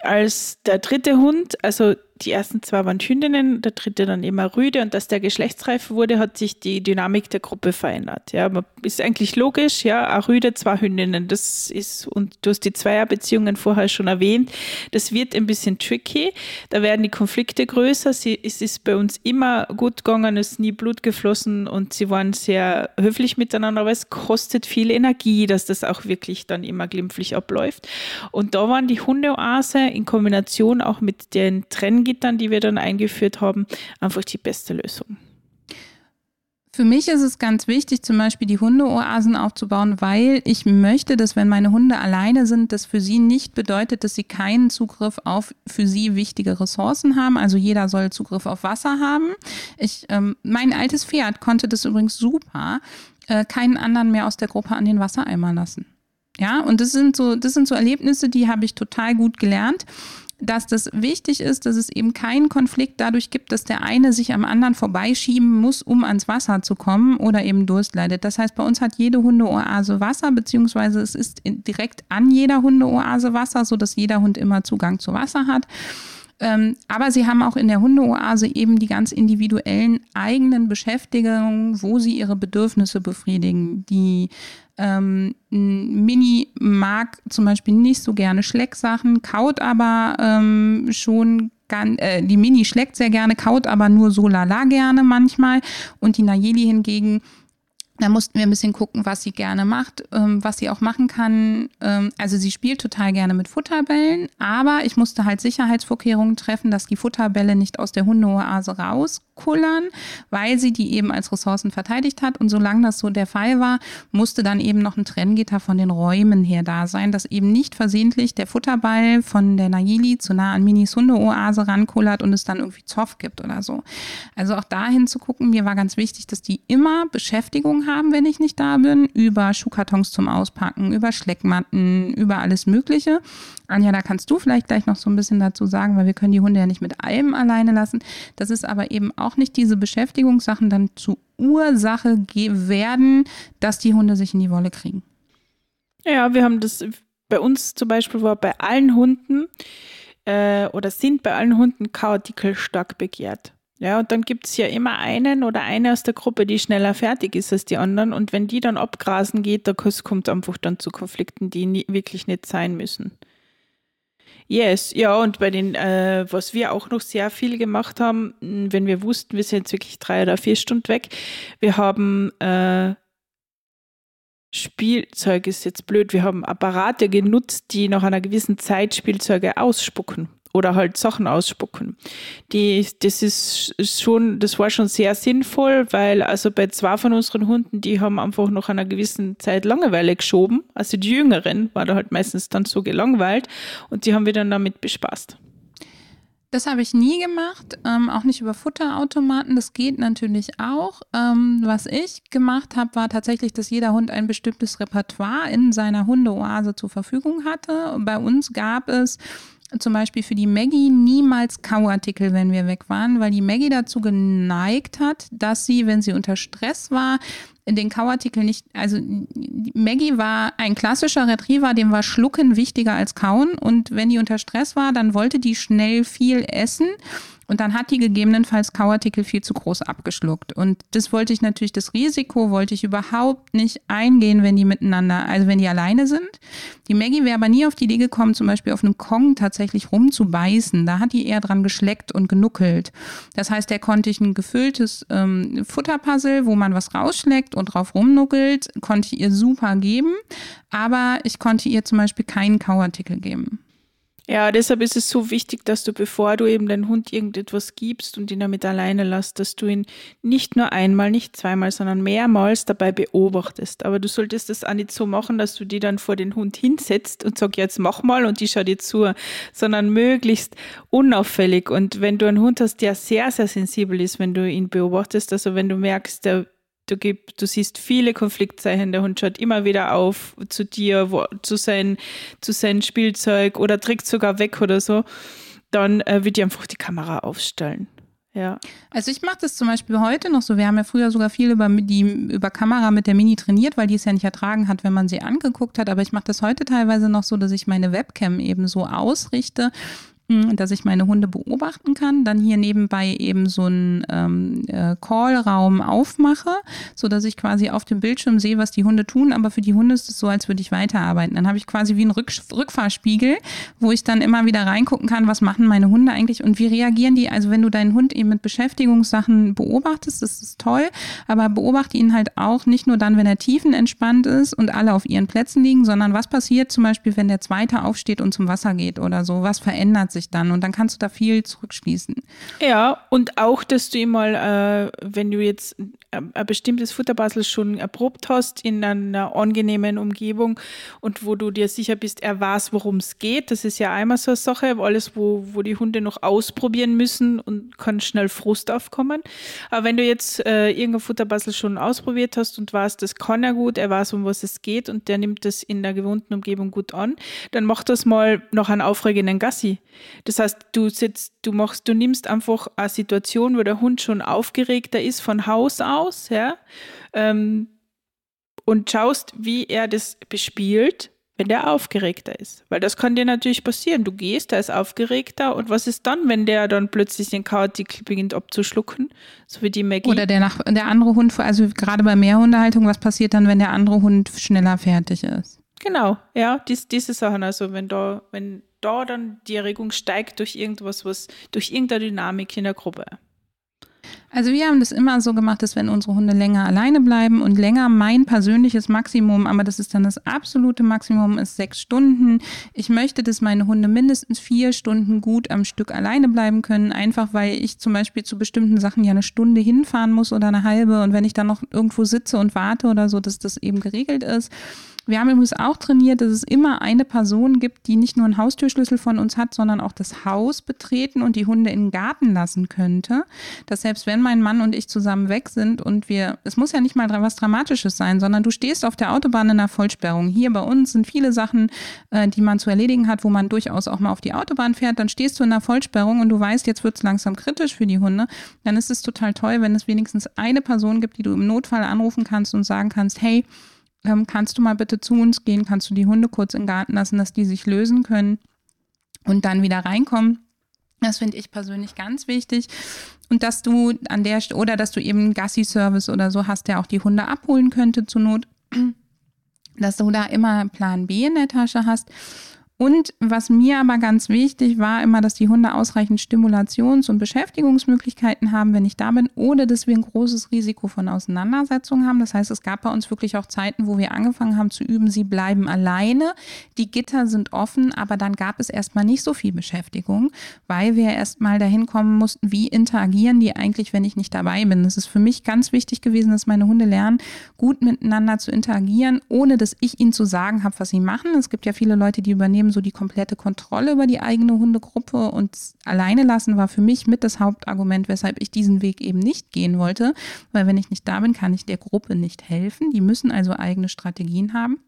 als der dritte Hund, also die ersten zwei waren Hündinnen, der dritte dann immer Rüde. Und dass der geschlechtsreif wurde, hat sich die Dynamik der Gruppe verändert. Ja, ist eigentlich logisch, ja, ein Rüde, zwei Hündinnen, das ist, und du hast die Zweierbeziehungen vorher schon erwähnt, das wird ein bisschen tricky, da werden die Konflikte größer, sie, es ist bei uns immer gut gegangen, es ist nie Blut geflossen und sie waren sehr höflich miteinander, aber es kostet viel Energie, dass das auch wirklich dann immer glimpflich abläuft. Und da waren die Hundeoase in Kombination auch mit den Trenn Gittern, die wir dann eingeführt haben, einfach die beste Lösung. Für mich ist es ganz wichtig, zum Beispiel die Hundeoasen aufzubauen, weil ich möchte, dass wenn meine Hunde alleine sind, das für sie nicht bedeutet, dass sie keinen Zugriff auf für sie wichtige Ressourcen haben. Also jeder soll Zugriff auf Wasser haben. Ich, ähm, mein altes Pferd konnte das übrigens super, äh, keinen anderen mehr aus der Gruppe an den Wassereimer lassen. Ja, und das sind so, das sind so Erlebnisse, die habe ich total gut gelernt dass das wichtig ist, dass es eben keinen Konflikt dadurch gibt, dass der eine sich am anderen vorbeischieben muss, um ans Wasser zu kommen oder eben Durst leidet. Das heißt, bei uns hat jede Hundeoase Wasser, beziehungsweise es ist direkt an jeder Hundeoase Wasser, sodass jeder Hund immer Zugang zu Wasser hat. Ähm, aber sie haben auch in der Hundeoase eben die ganz individuellen eigenen Beschäftigungen, wo sie ihre Bedürfnisse befriedigen. Die ähm, Mini mag zum Beispiel nicht so gerne Schlecksachen, kaut aber ähm, schon Gan, äh, die Mini schleckt sehr gerne, kaut aber nur so lala gerne manchmal. Und die Nayeli hingegen da mussten wir ein bisschen gucken, was sie gerne macht, ähm, was sie auch machen kann. Ähm, also sie spielt total gerne mit Futterbällen, aber ich musste halt Sicherheitsvorkehrungen treffen, dass die Futterbälle nicht aus der Hundeoase rauskullern, weil sie die eben als Ressourcen verteidigt hat. Und solange das so der Fall war, musste dann eben noch ein Trenngitter von den Räumen her da sein, dass eben nicht versehentlich der Futterball von der Nayeli zu nah an Minis Hundeoase rankullert und es dann irgendwie Zoff gibt oder so. Also auch dahin zu gucken, mir war ganz wichtig, dass die immer Beschäftigung haben, wenn ich nicht da bin, über Schuhkartons zum Auspacken, über Schleckmatten, über alles Mögliche. Anja, da kannst du vielleicht gleich noch so ein bisschen dazu sagen, weil wir können die Hunde ja nicht mit allem alleine lassen. Das ist aber eben auch nicht diese Beschäftigungssachen dann zu Ursache werden, dass die Hunde sich in die Wolle kriegen. Ja, wir haben das bei uns zum Beispiel war bei allen Hunden äh, oder sind bei allen Hunden Kauartikel stark begehrt. Ja, und dann gibt es ja immer einen oder eine aus der Gruppe, die schneller fertig ist als die anderen. Und wenn die dann abgrasen geht, da kommt einfach dann zu Konflikten, die nie, wirklich nicht sein müssen. Yes, ja, und bei den, äh, was wir auch noch sehr viel gemacht haben, wenn wir wussten, wir sind jetzt wirklich drei oder vier Stunden weg, wir haben äh, Spielzeug ist jetzt blöd, wir haben Apparate genutzt, die nach einer gewissen Zeit Spielzeuge ausspucken oder halt Sachen ausspucken. Die, das ist schon, das war schon sehr sinnvoll, weil also bei zwei von unseren Hunden, die haben einfach nach einer gewissen Zeit Langeweile geschoben. Also die Jüngeren waren da halt meistens dann so gelangweilt und die haben wir dann damit bespaßt. Das habe ich nie gemacht, ähm, auch nicht über Futterautomaten. Das geht natürlich auch. Ähm, was ich gemacht habe, war tatsächlich, dass jeder Hund ein bestimmtes Repertoire in seiner Hundeoase zur Verfügung hatte. Bei uns gab es zum Beispiel für die Maggie niemals Kauartikel, wenn wir weg waren, weil die Maggie dazu geneigt hat, dass sie, wenn sie unter Stress war, den Kauartikel nicht, also Maggie war ein klassischer Retriever, dem war Schlucken wichtiger als Kauen. Und wenn die unter Stress war, dann wollte die schnell viel essen und dann hat die gegebenenfalls Kauartikel viel zu groß abgeschluckt. Und das wollte ich natürlich, das Risiko wollte ich überhaupt nicht eingehen, wenn die miteinander, also wenn die alleine sind. Die Maggie wäre aber nie auf die Idee gekommen, zum Beispiel auf einem Kong tatsächlich rumzubeißen. Da hat die eher dran geschleckt und genuckelt. Das heißt, der konnte ich ein gefülltes ähm, Futterpuzzle, wo man was rausschleckt und drauf rumnuckelt, konnte ich ihr super geben. Aber ich konnte ihr zum Beispiel keinen Kauartikel geben. Ja, deshalb ist es so wichtig, dass du, bevor du eben deinem Hund irgendetwas gibst und ihn damit alleine lässt, dass du ihn nicht nur einmal, nicht zweimal, sondern mehrmals dabei beobachtest. Aber du solltest das auch nicht so machen, dass du die dann vor den Hund hinsetzt und sagst, jetzt mach mal und die schaut dir zu, sondern möglichst unauffällig. Und wenn du einen Hund hast, der sehr, sehr sensibel ist, wenn du ihn beobachtest, also wenn du merkst, der Du, gib, du siehst viele Konfliktzeichen. Der Hund schaut immer wieder auf zu dir, wo, zu, sein, zu seinem Spielzeug oder trägt sogar weg oder so. Dann äh, wird dir einfach die Kamera aufstellen. Ja. Also ich mache das zum Beispiel heute noch so. Wir haben ja früher sogar viel über die über Kamera mit der Mini trainiert, weil die es ja nicht ertragen hat, wenn man sie angeguckt hat. Aber ich mache das heute teilweise noch so, dass ich meine Webcam eben so ausrichte, dass ich meine Hunde beobachten kann, dann hier nebenbei eben so einen ähm, äh, Call-Raum aufmache, so dass ich quasi auf dem Bildschirm sehe, was die Hunde tun, aber für die Hunde ist es so, als würde ich weiterarbeiten. Dann habe ich quasi wie einen Rück Rückfahrspiegel, wo ich dann immer wieder reingucken kann, was machen meine Hunde eigentlich und wie reagieren die. Also wenn du deinen Hund eben mit Beschäftigungssachen beobachtest, das ist toll, aber beobachte ihn halt auch nicht nur dann, wenn er tiefenentspannt ist und alle auf ihren Plätzen liegen, sondern was passiert zum Beispiel, wenn der Zweite aufsteht und zum Wasser geht oder so, was verändert sich sich dann und dann kannst du da viel zurückschließen. Ja, und auch, dass du mal, äh, wenn du jetzt ein bestimmtes Futterpuzzle schon erprobt hast in einer angenehmen Umgebung und wo du dir sicher bist, er weiß, worum es geht. Das ist ja einmal so eine Sache, alles, wo, wo die Hunde noch ausprobieren müssen und kann schnell Frust aufkommen. Aber wenn du jetzt äh, irgendein Futterpuzzle schon ausprobiert hast und weißt, das kann er gut, er weiß, um was es geht und der nimmt das in der gewohnten Umgebung gut an, dann mach das mal noch einen aufregenden Gassi. Das heißt, du sitzt, du machst, du nimmst einfach eine Situation, wo der Hund schon aufgeregter ist von Haus aus, ja, ähm, und schaust, wie er das bespielt. wenn der aufgeregter ist. Weil das kann dir natürlich passieren. Du gehst, der ist aufgeregter und was ist dann, wenn der dann plötzlich den Kauartikel beginnt abzuschlucken, so wie die Maggie? Oder der, nach, der andere Hund, also gerade bei Mehrhundehaltung, was passiert dann, wenn der andere Hund schneller fertig ist? Genau, ja, dies, diese Sachen. Also wenn da, wenn da dann die Erregung steigt durch irgendwas, was, durch irgendeine Dynamik in der Gruppe. Also wir haben das immer so gemacht, dass wenn unsere Hunde länger alleine bleiben und länger mein persönliches Maximum, aber das ist dann das absolute Maximum, ist sechs Stunden. Ich möchte, dass meine Hunde mindestens vier Stunden gut am Stück alleine bleiben können, einfach weil ich zum Beispiel zu bestimmten Sachen ja eine Stunde hinfahren muss oder eine halbe und wenn ich dann noch irgendwo sitze und warte oder so, dass das eben geregelt ist. Wir haben übrigens auch trainiert, dass es immer eine Person gibt, die nicht nur einen Haustürschlüssel von uns hat, sondern auch das Haus betreten und die Hunde in den Garten lassen könnte. Dass selbst wenn mein Mann und ich zusammen weg sind und wir, es muss ja nicht mal was Dramatisches sein, sondern du stehst auf der Autobahn in einer Vollsperrung. Hier bei uns sind viele Sachen, äh, die man zu erledigen hat, wo man durchaus auch mal auf die Autobahn fährt. Dann stehst du in einer Vollsperrung und du weißt, jetzt wird es langsam kritisch für die Hunde. Dann ist es total toll, wenn es wenigstens eine Person gibt, die du im Notfall anrufen kannst und sagen kannst, hey, ähm, kannst du mal bitte zu uns gehen, kannst du die Hunde kurz im Garten lassen, dass die sich lösen können und dann wieder reinkommen. Das finde ich persönlich ganz wichtig. Und dass du an der oder dass du eben einen Gassi-Service oder so hast, der auch die Hunde abholen könnte zur Not, dass du da immer Plan B in der Tasche hast und was mir aber ganz wichtig war, immer, dass die Hunde ausreichend Stimulations- und Beschäftigungsmöglichkeiten haben, wenn ich da bin, ohne dass wir ein großes Risiko von Auseinandersetzungen haben. Das heißt, es gab bei uns wirklich auch Zeiten, wo wir angefangen haben zu üben, sie bleiben alleine, die Gitter sind offen, aber dann gab es erstmal nicht so viel Beschäftigung, weil wir erstmal dahin kommen mussten, wie interagieren die eigentlich, wenn ich nicht dabei bin. Es ist für mich ganz wichtig gewesen, dass meine Hunde lernen, gut miteinander zu interagieren, ohne dass ich ihnen zu sagen habe, was sie machen. Es gibt ja viele Leute, die übernehmen so die komplette Kontrolle über die eigene Hundegruppe und alleine lassen war für mich mit das Hauptargument, weshalb ich diesen Weg eben nicht gehen wollte, weil wenn ich nicht da bin, kann ich der Gruppe nicht helfen. Die müssen also eigene Strategien haben,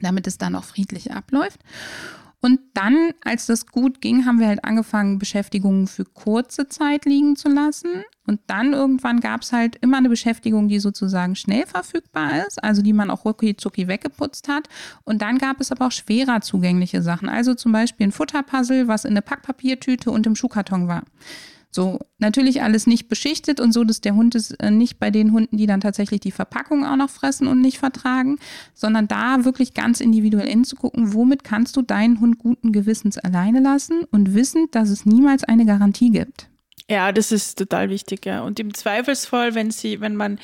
damit es dann auch friedlich abläuft. Und dann, als das gut ging, haben wir halt angefangen, Beschäftigungen für kurze Zeit liegen zu lassen. Und dann irgendwann gab es halt immer eine Beschäftigung, die sozusagen schnell verfügbar ist, also die man auch rucki zucki weggeputzt hat. Und dann gab es aber auch schwerer zugängliche Sachen, also zum Beispiel ein Futterpuzzle, was in eine Packpapiertüte und im Schuhkarton war. So, natürlich alles nicht beschichtet und so, dass der Hund es äh, nicht bei den Hunden, die dann tatsächlich die Verpackung auch noch fressen und nicht vertragen, sondern da wirklich ganz individuell hinzugucken, womit kannst du deinen Hund guten Gewissens alleine lassen und wissen, dass es niemals eine Garantie gibt. Ja, das ist total wichtig, ja. Und im Zweifelsfall, wenn sie, wenn man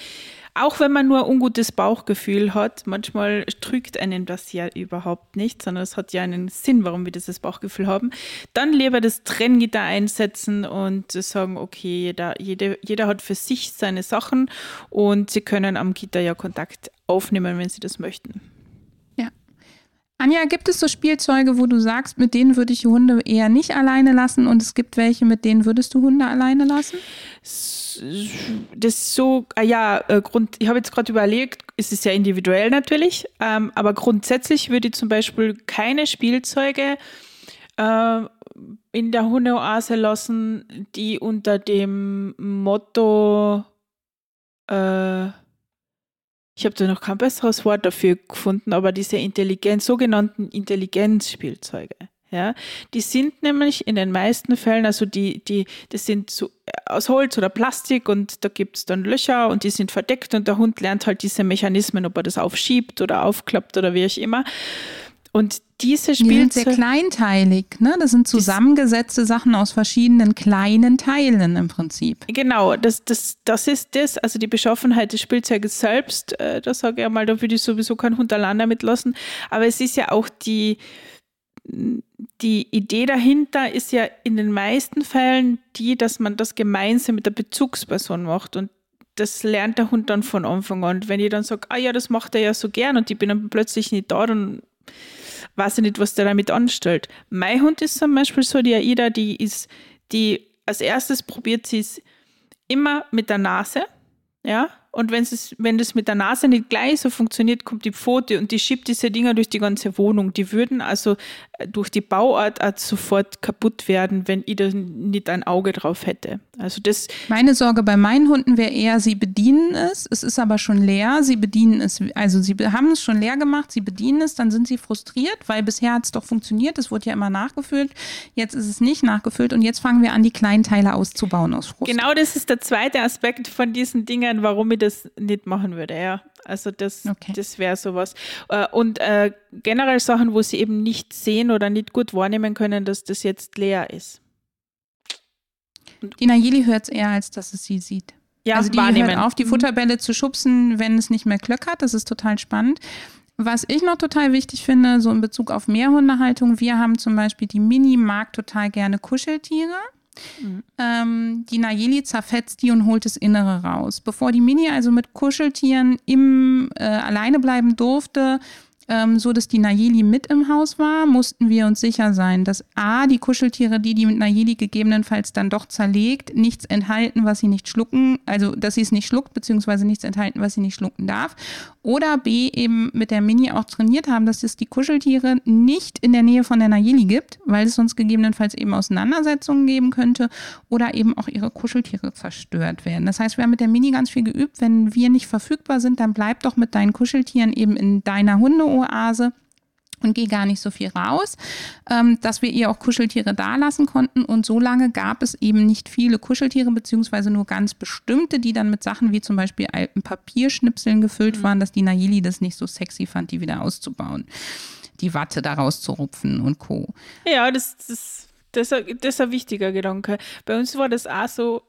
auch wenn man nur ein ungutes Bauchgefühl hat, manchmal trügt einen das ja überhaupt nicht, sondern es hat ja einen Sinn, warum wir dieses Bauchgefühl haben. Dann lieber das Trenngitter einsetzen und sagen, okay, jeder, jeder, jeder hat für sich seine Sachen und sie können am Gitter ja Kontakt aufnehmen, wenn sie das möchten. Anja, gibt es so Spielzeuge, wo du sagst, mit denen würde ich Hunde eher nicht alleine lassen und es gibt welche, mit denen würdest du Hunde alleine lassen? Das so, ah ja, äh, Grund, ich habe jetzt gerade überlegt, es ist ja individuell natürlich, ähm, aber grundsätzlich würde ich zum Beispiel keine Spielzeuge äh, in der Hundeoase lassen, die unter dem Motto äh, ich habe da noch kein besseres Wort dafür gefunden, aber diese Intelligenz, sogenannten Intelligenzspielzeuge. Ja, die sind nämlich in den meisten Fällen, also die, die, das sind so aus Holz oder Plastik und da gibt es dann Löcher und die sind verdeckt und der Hund lernt halt diese Mechanismen, ob er das aufschiebt oder aufklappt oder wie auch immer. Und diese Spielzeuge. Die sind sehr kleinteilig, ne? Das sind zusammengesetzte Sachen aus verschiedenen kleinen Teilen im Prinzip. Genau, das, das, das ist das. Also die Beschaffenheit des Spielzeuges selbst, äh, da sage ich einmal, da würde ich sowieso keinen Hund allein damit lassen. Aber es ist ja auch die, die Idee dahinter ist ja in den meisten Fällen die, dass man das gemeinsam mit der Bezugsperson macht. Und das lernt der Hund dann von Anfang an. Und wenn ich dann sage, ah ja, das macht er ja so gern und ich bin dann plötzlich nicht da, dann weiß ich nicht, was der damit anstellt. Mein Hund ist zum Beispiel so, die Aida, die ist, die als erstes probiert sie es immer mit der Nase, ja, und wenn es, wenn das mit der Nase nicht gleich so funktioniert, kommt die Pfote und die schiebt diese Dinger durch die ganze Wohnung. Die würden also äh, durch die Bauart sofort kaputt werden, wenn ich da nicht ein Auge drauf hätte. Also das. Meine Sorge bei meinen Hunden wäre eher, sie bedienen es, es ist aber schon leer, sie bedienen es, also sie haben es schon leer gemacht, sie bedienen es, dann sind sie frustriert, weil bisher hat es doch funktioniert, es wurde ja immer nachgefüllt, jetzt ist es nicht nachgefüllt und jetzt fangen wir an, die kleinen Teile auszubauen aus Frust. Genau das ist der zweite Aspekt von diesen Dingen, warum ich das nicht machen würde, ja. Also das, okay. das wäre sowas. Äh, und äh, generell Sachen, wo sie eben nicht sehen oder nicht gut wahrnehmen können, dass das jetzt leer ist. Und die Nayeli hört es eher, als dass es sie sieht. Ja, also die wahrnehmen. hört auf, die mhm. Futterbälle zu schubsen, wenn es nicht mehr klöckert. Das ist total spannend. Was ich noch total wichtig finde, so in Bezug auf Mehrhundehaltung, wir haben zum Beispiel die Mini mag total gerne Kuscheltiere. Mhm. Ähm, die Nayeli zerfetzt die und holt das Innere raus. Bevor die Mini also mit Kuscheltieren im äh, alleine bleiben durfte, ähm, so dass die Nayeli mit im Haus war, mussten wir uns sicher sein, dass A, die Kuscheltiere, die die mit Nayeli gegebenenfalls dann doch zerlegt, nichts enthalten, was sie nicht schlucken, also dass sie es nicht schluckt, beziehungsweise nichts enthalten, was sie nicht schlucken darf. Oder B, eben mit der Mini auch trainiert haben, dass es die Kuscheltiere nicht in der Nähe von der Nayeli gibt, weil es sonst gegebenenfalls eben Auseinandersetzungen geben könnte oder eben auch ihre Kuscheltiere zerstört werden. Das heißt, wir haben mit der Mini ganz viel geübt. Wenn wir nicht verfügbar sind, dann bleib doch mit deinen Kuscheltieren eben in deiner Hunde Oase und gehe gar nicht so viel raus, ähm, dass wir ihr auch Kuscheltiere da lassen konnten. Und so lange gab es eben nicht viele Kuscheltiere, beziehungsweise nur ganz bestimmte, die dann mit Sachen wie zum Beispiel alten Papierschnipseln gefüllt mhm. waren, dass die Nayeli das nicht so sexy fand, die wieder auszubauen. Die Watte daraus zu rupfen und Co. Ja, das, das, das, das ist ein wichtiger Gedanke. Bei uns war das auch so,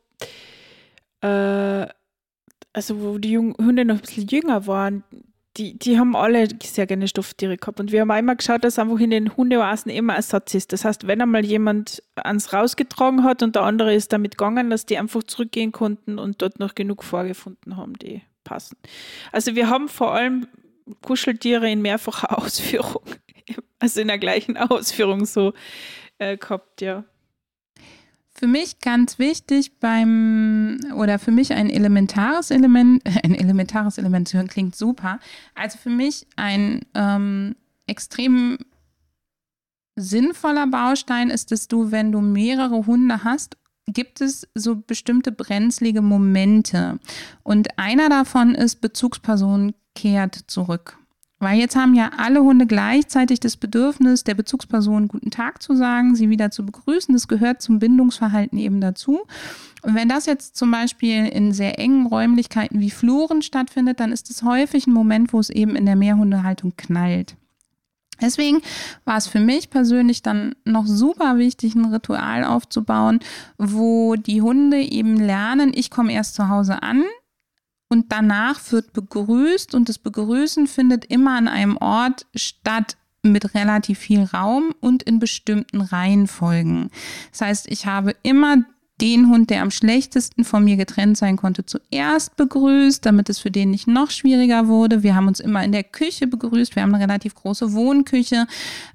äh, also wo die Hunde noch ein bisschen jünger waren, die, die haben alle sehr gerne Stofftiere gehabt. Und wir haben immer geschaut, dass einfach in den Hundeoasen immer Ersatz ist. Das heißt, wenn einmal jemand ans rausgetragen hat und der andere ist damit gegangen, dass die einfach zurückgehen konnten und dort noch genug vorgefunden haben, die passen. Also wir haben vor allem Kuscheltiere in mehrfacher Ausführung, also in der gleichen Ausführung so äh, gehabt, ja. Für mich ganz wichtig beim, oder für mich ein elementares Element, ein elementares Element zu hören klingt super. Also für mich ein ähm, extrem sinnvoller Baustein ist, dass du, wenn du mehrere Hunde hast, gibt es so bestimmte brenzlige Momente. Und einer davon ist, Bezugsperson kehrt zurück. Weil jetzt haben ja alle Hunde gleichzeitig das Bedürfnis, der Bezugsperson guten Tag zu sagen, sie wieder zu begrüßen. Das gehört zum Bindungsverhalten eben dazu. Und wenn das jetzt zum Beispiel in sehr engen Räumlichkeiten wie Fluren stattfindet, dann ist es häufig ein Moment, wo es eben in der Mehrhundehaltung knallt. Deswegen war es für mich persönlich dann noch super wichtig, ein Ritual aufzubauen, wo die Hunde eben lernen, ich komme erst zu Hause an, und danach wird begrüßt und das Begrüßen findet immer an einem Ort statt mit relativ viel Raum und in bestimmten Reihenfolgen. Das heißt, ich habe immer den Hund, der am schlechtesten von mir getrennt sein konnte, zuerst begrüßt, damit es für den nicht noch schwieriger wurde. Wir haben uns immer in der Küche begrüßt. Wir haben eine relativ große Wohnküche.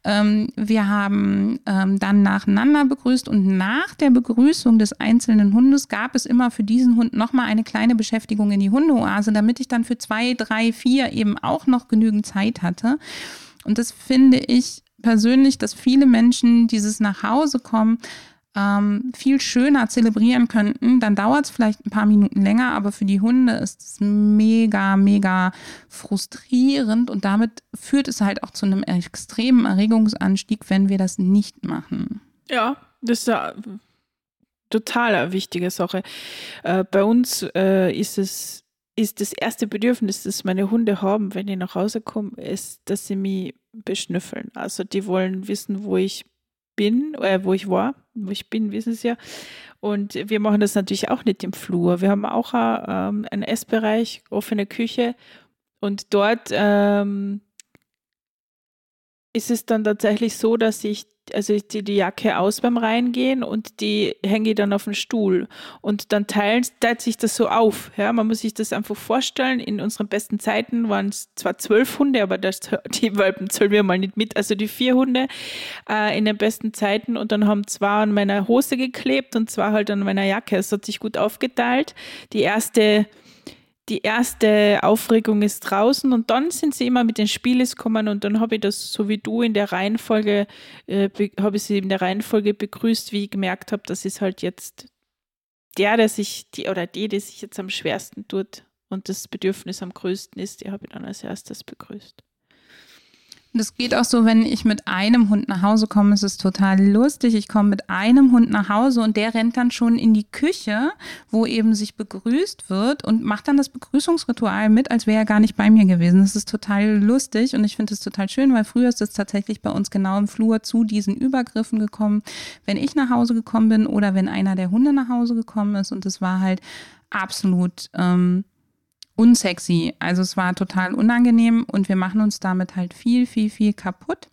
Ähm, wir haben ähm, dann nacheinander begrüßt und nach der Begrüßung des einzelnen Hundes gab es immer für diesen Hund nochmal eine kleine Beschäftigung in die Hundeoase, damit ich dann für zwei, drei, vier eben auch noch genügend Zeit hatte. Und das finde ich persönlich, dass viele Menschen dieses nach Hause kommen ähm, viel schöner zelebrieren könnten, dann dauert es vielleicht ein paar Minuten länger, aber für die Hunde ist es mega, mega frustrierend und damit führt es halt auch zu einem extremen Erregungsanstieg, wenn wir das nicht machen. Ja, das ist ja total wichtige Sache. Äh, bei uns äh, ist es ist das erste Bedürfnis, das meine Hunde haben, wenn ich nach Hause komme, ist, dass sie mich beschnüffeln. Also die wollen wissen, wo ich bin, äh, wo ich war, wo ich bin, wissen Sie ja. Und wir machen das natürlich auch nicht im Flur. Wir haben auch ähm, einen Essbereich, offene Küche und dort ähm, ist es dann tatsächlich so, dass ich also ich ziehe die Jacke aus beim Reingehen und die hänge ich dann auf den Stuhl. Und dann teilen, teilt sich das so auf. Ja, man muss sich das einfach vorstellen. In unseren besten Zeiten waren es zwar zwölf Hunde, aber das, die Welpen zählen wir mal nicht mit. Also die vier Hunde äh, in den besten Zeiten und dann haben zwei an meiner Hose geklebt und zwei halt an meiner Jacke. Es hat sich gut aufgeteilt. Die erste die erste Aufregung ist draußen und dann sind sie immer mit den Spieles gekommen und dann habe ich das so wie du in der Reihenfolge, äh, habe ich sie in der Reihenfolge begrüßt, wie ich gemerkt habe, das ist halt jetzt der, der sich, die oder die, die sich jetzt am schwersten tut und das Bedürfnis am größten ist, die habe ich dann als erstes begrüßt. Das geht auch so, wenn ich mit einem Hund nach Hause komme, ist es total lustig. Ich komme mit einem Hund nach Hause und der rennt dann schon in die Küche, wo eben sich begrüßt wird und macht dann das Begrüßungsritual mit, als wäre er gar nicht bei mir gewesen. Das ist total lustig und ich finde es total schön, weil früher ist es tatsächlich bei uns genau im Flur zu diesen Übergriffen gekommen, wenn ich nach Hause gekommen bin oder wenn einer der Hunde nach Hause gekommen ist und es war halt absolut ähm, unsexy. Also es war total unangenehm und wir machen uns damit halt viel, viel, viel kaputt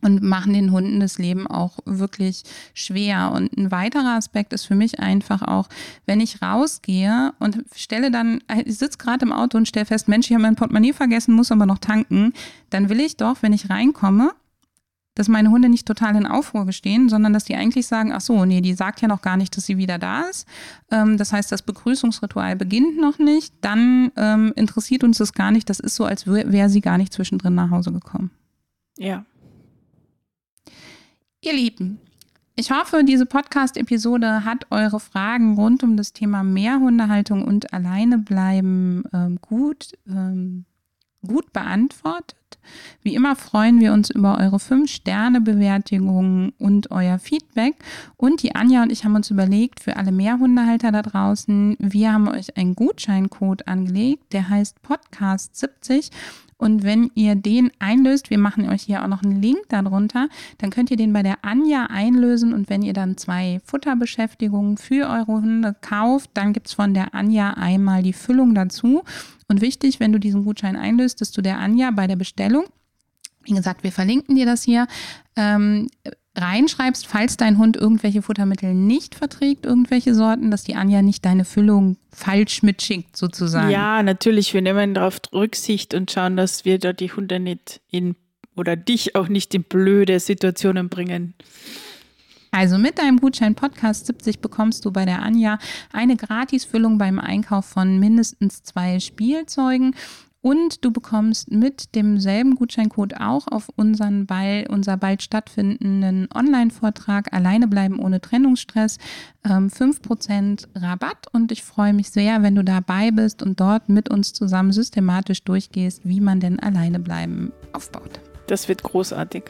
und machen den Hunden das Leben auch wirklich schwer. Und ein weiterer Aspekt ist für mich einfach auch, wenn ich rausgehe und stelle dann, ich sitze gerade im Auto und stelle fest, Mensch, ich habe mein Portemonnaie vergessen, muss aber noch tanken, dann will ich doch, wenn ich reinkomme, dass meine Hunde nicht total in Aufruhr gestehen, sondern dass die eigentlich sagen, ach so, nee, die sagt ja noch gar nicht, dass sie wieder da ist. Ähm, das heißt, das Begrüßungsritual beginnt noch nicht. Dann ähm, interessiert uns das gar nicht. Das ist so, als wäre sie gar nicht zwischendrin nach Hause gekommen. Ja. Ihr Lieben, ich hoffe, diese Podcast-Episode hat eure Fragen rund um das Thema Mehrhundehaltung und Alleinebleiben ähm, gut, ähm, gut beantwortet. Wie immer freuen wir uns über eure 5-Sterne-Bewertungen und euer Feedback. Und die Anja und ich haben uns überlegt, für alle Mehrhundehalter da draußen, wir haben euch einen Gutscheincode angelegt, der heißt Podcast 70. Und wenn ihr den einlöst, wir machen euch hier auch noch einen Link darunter, dann könnt ihr den bei der Anja einlösen. Und wenn ihr dann zwei Futterbeschäftigungen für eure Hunde kauft, dann gibt es von der Anja einmal die Füllung dazu. Und wichtig, wenn du diesen Gutschein einlöst, dass du der Anja bei der Bestellung, wie gesagt, wir verlinken dir das hier, ähm, reinschreibst, falls dein Hund irgendwelche Futtermittel nicht verträgt, irgendwelche Sorten, dass die Anja nicht deine Füllung falsch mitschickt, sozusagen. Ja, natürlich. Wir nehmen darauf Rücksicht und schauen, dass wir da die Hunde nicht in oder dich auch nicht in blöde Situationen bringen. Also mit deinem Gutschein Podcast 70 bekommst du bei der Anja eine Gratisfüllung beim Einkauf von mindestens zwei Spielzeugen. Und du bekommst mit demselben Gutscheincode auch auf unseren bald, unser bald stattfindenden Online-Vortrag Alleine bleiben ohne Trennungsstress ähm, 5% Rabatt. Und ich freue mich sehr, wenn du dabei bist und dort mit uns zusammen systematisch durchgehst, wie man denn alleine bleiben aufbaut. Das wird großartig.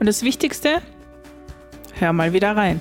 Und das Wichtigste, hör mal wieder rein.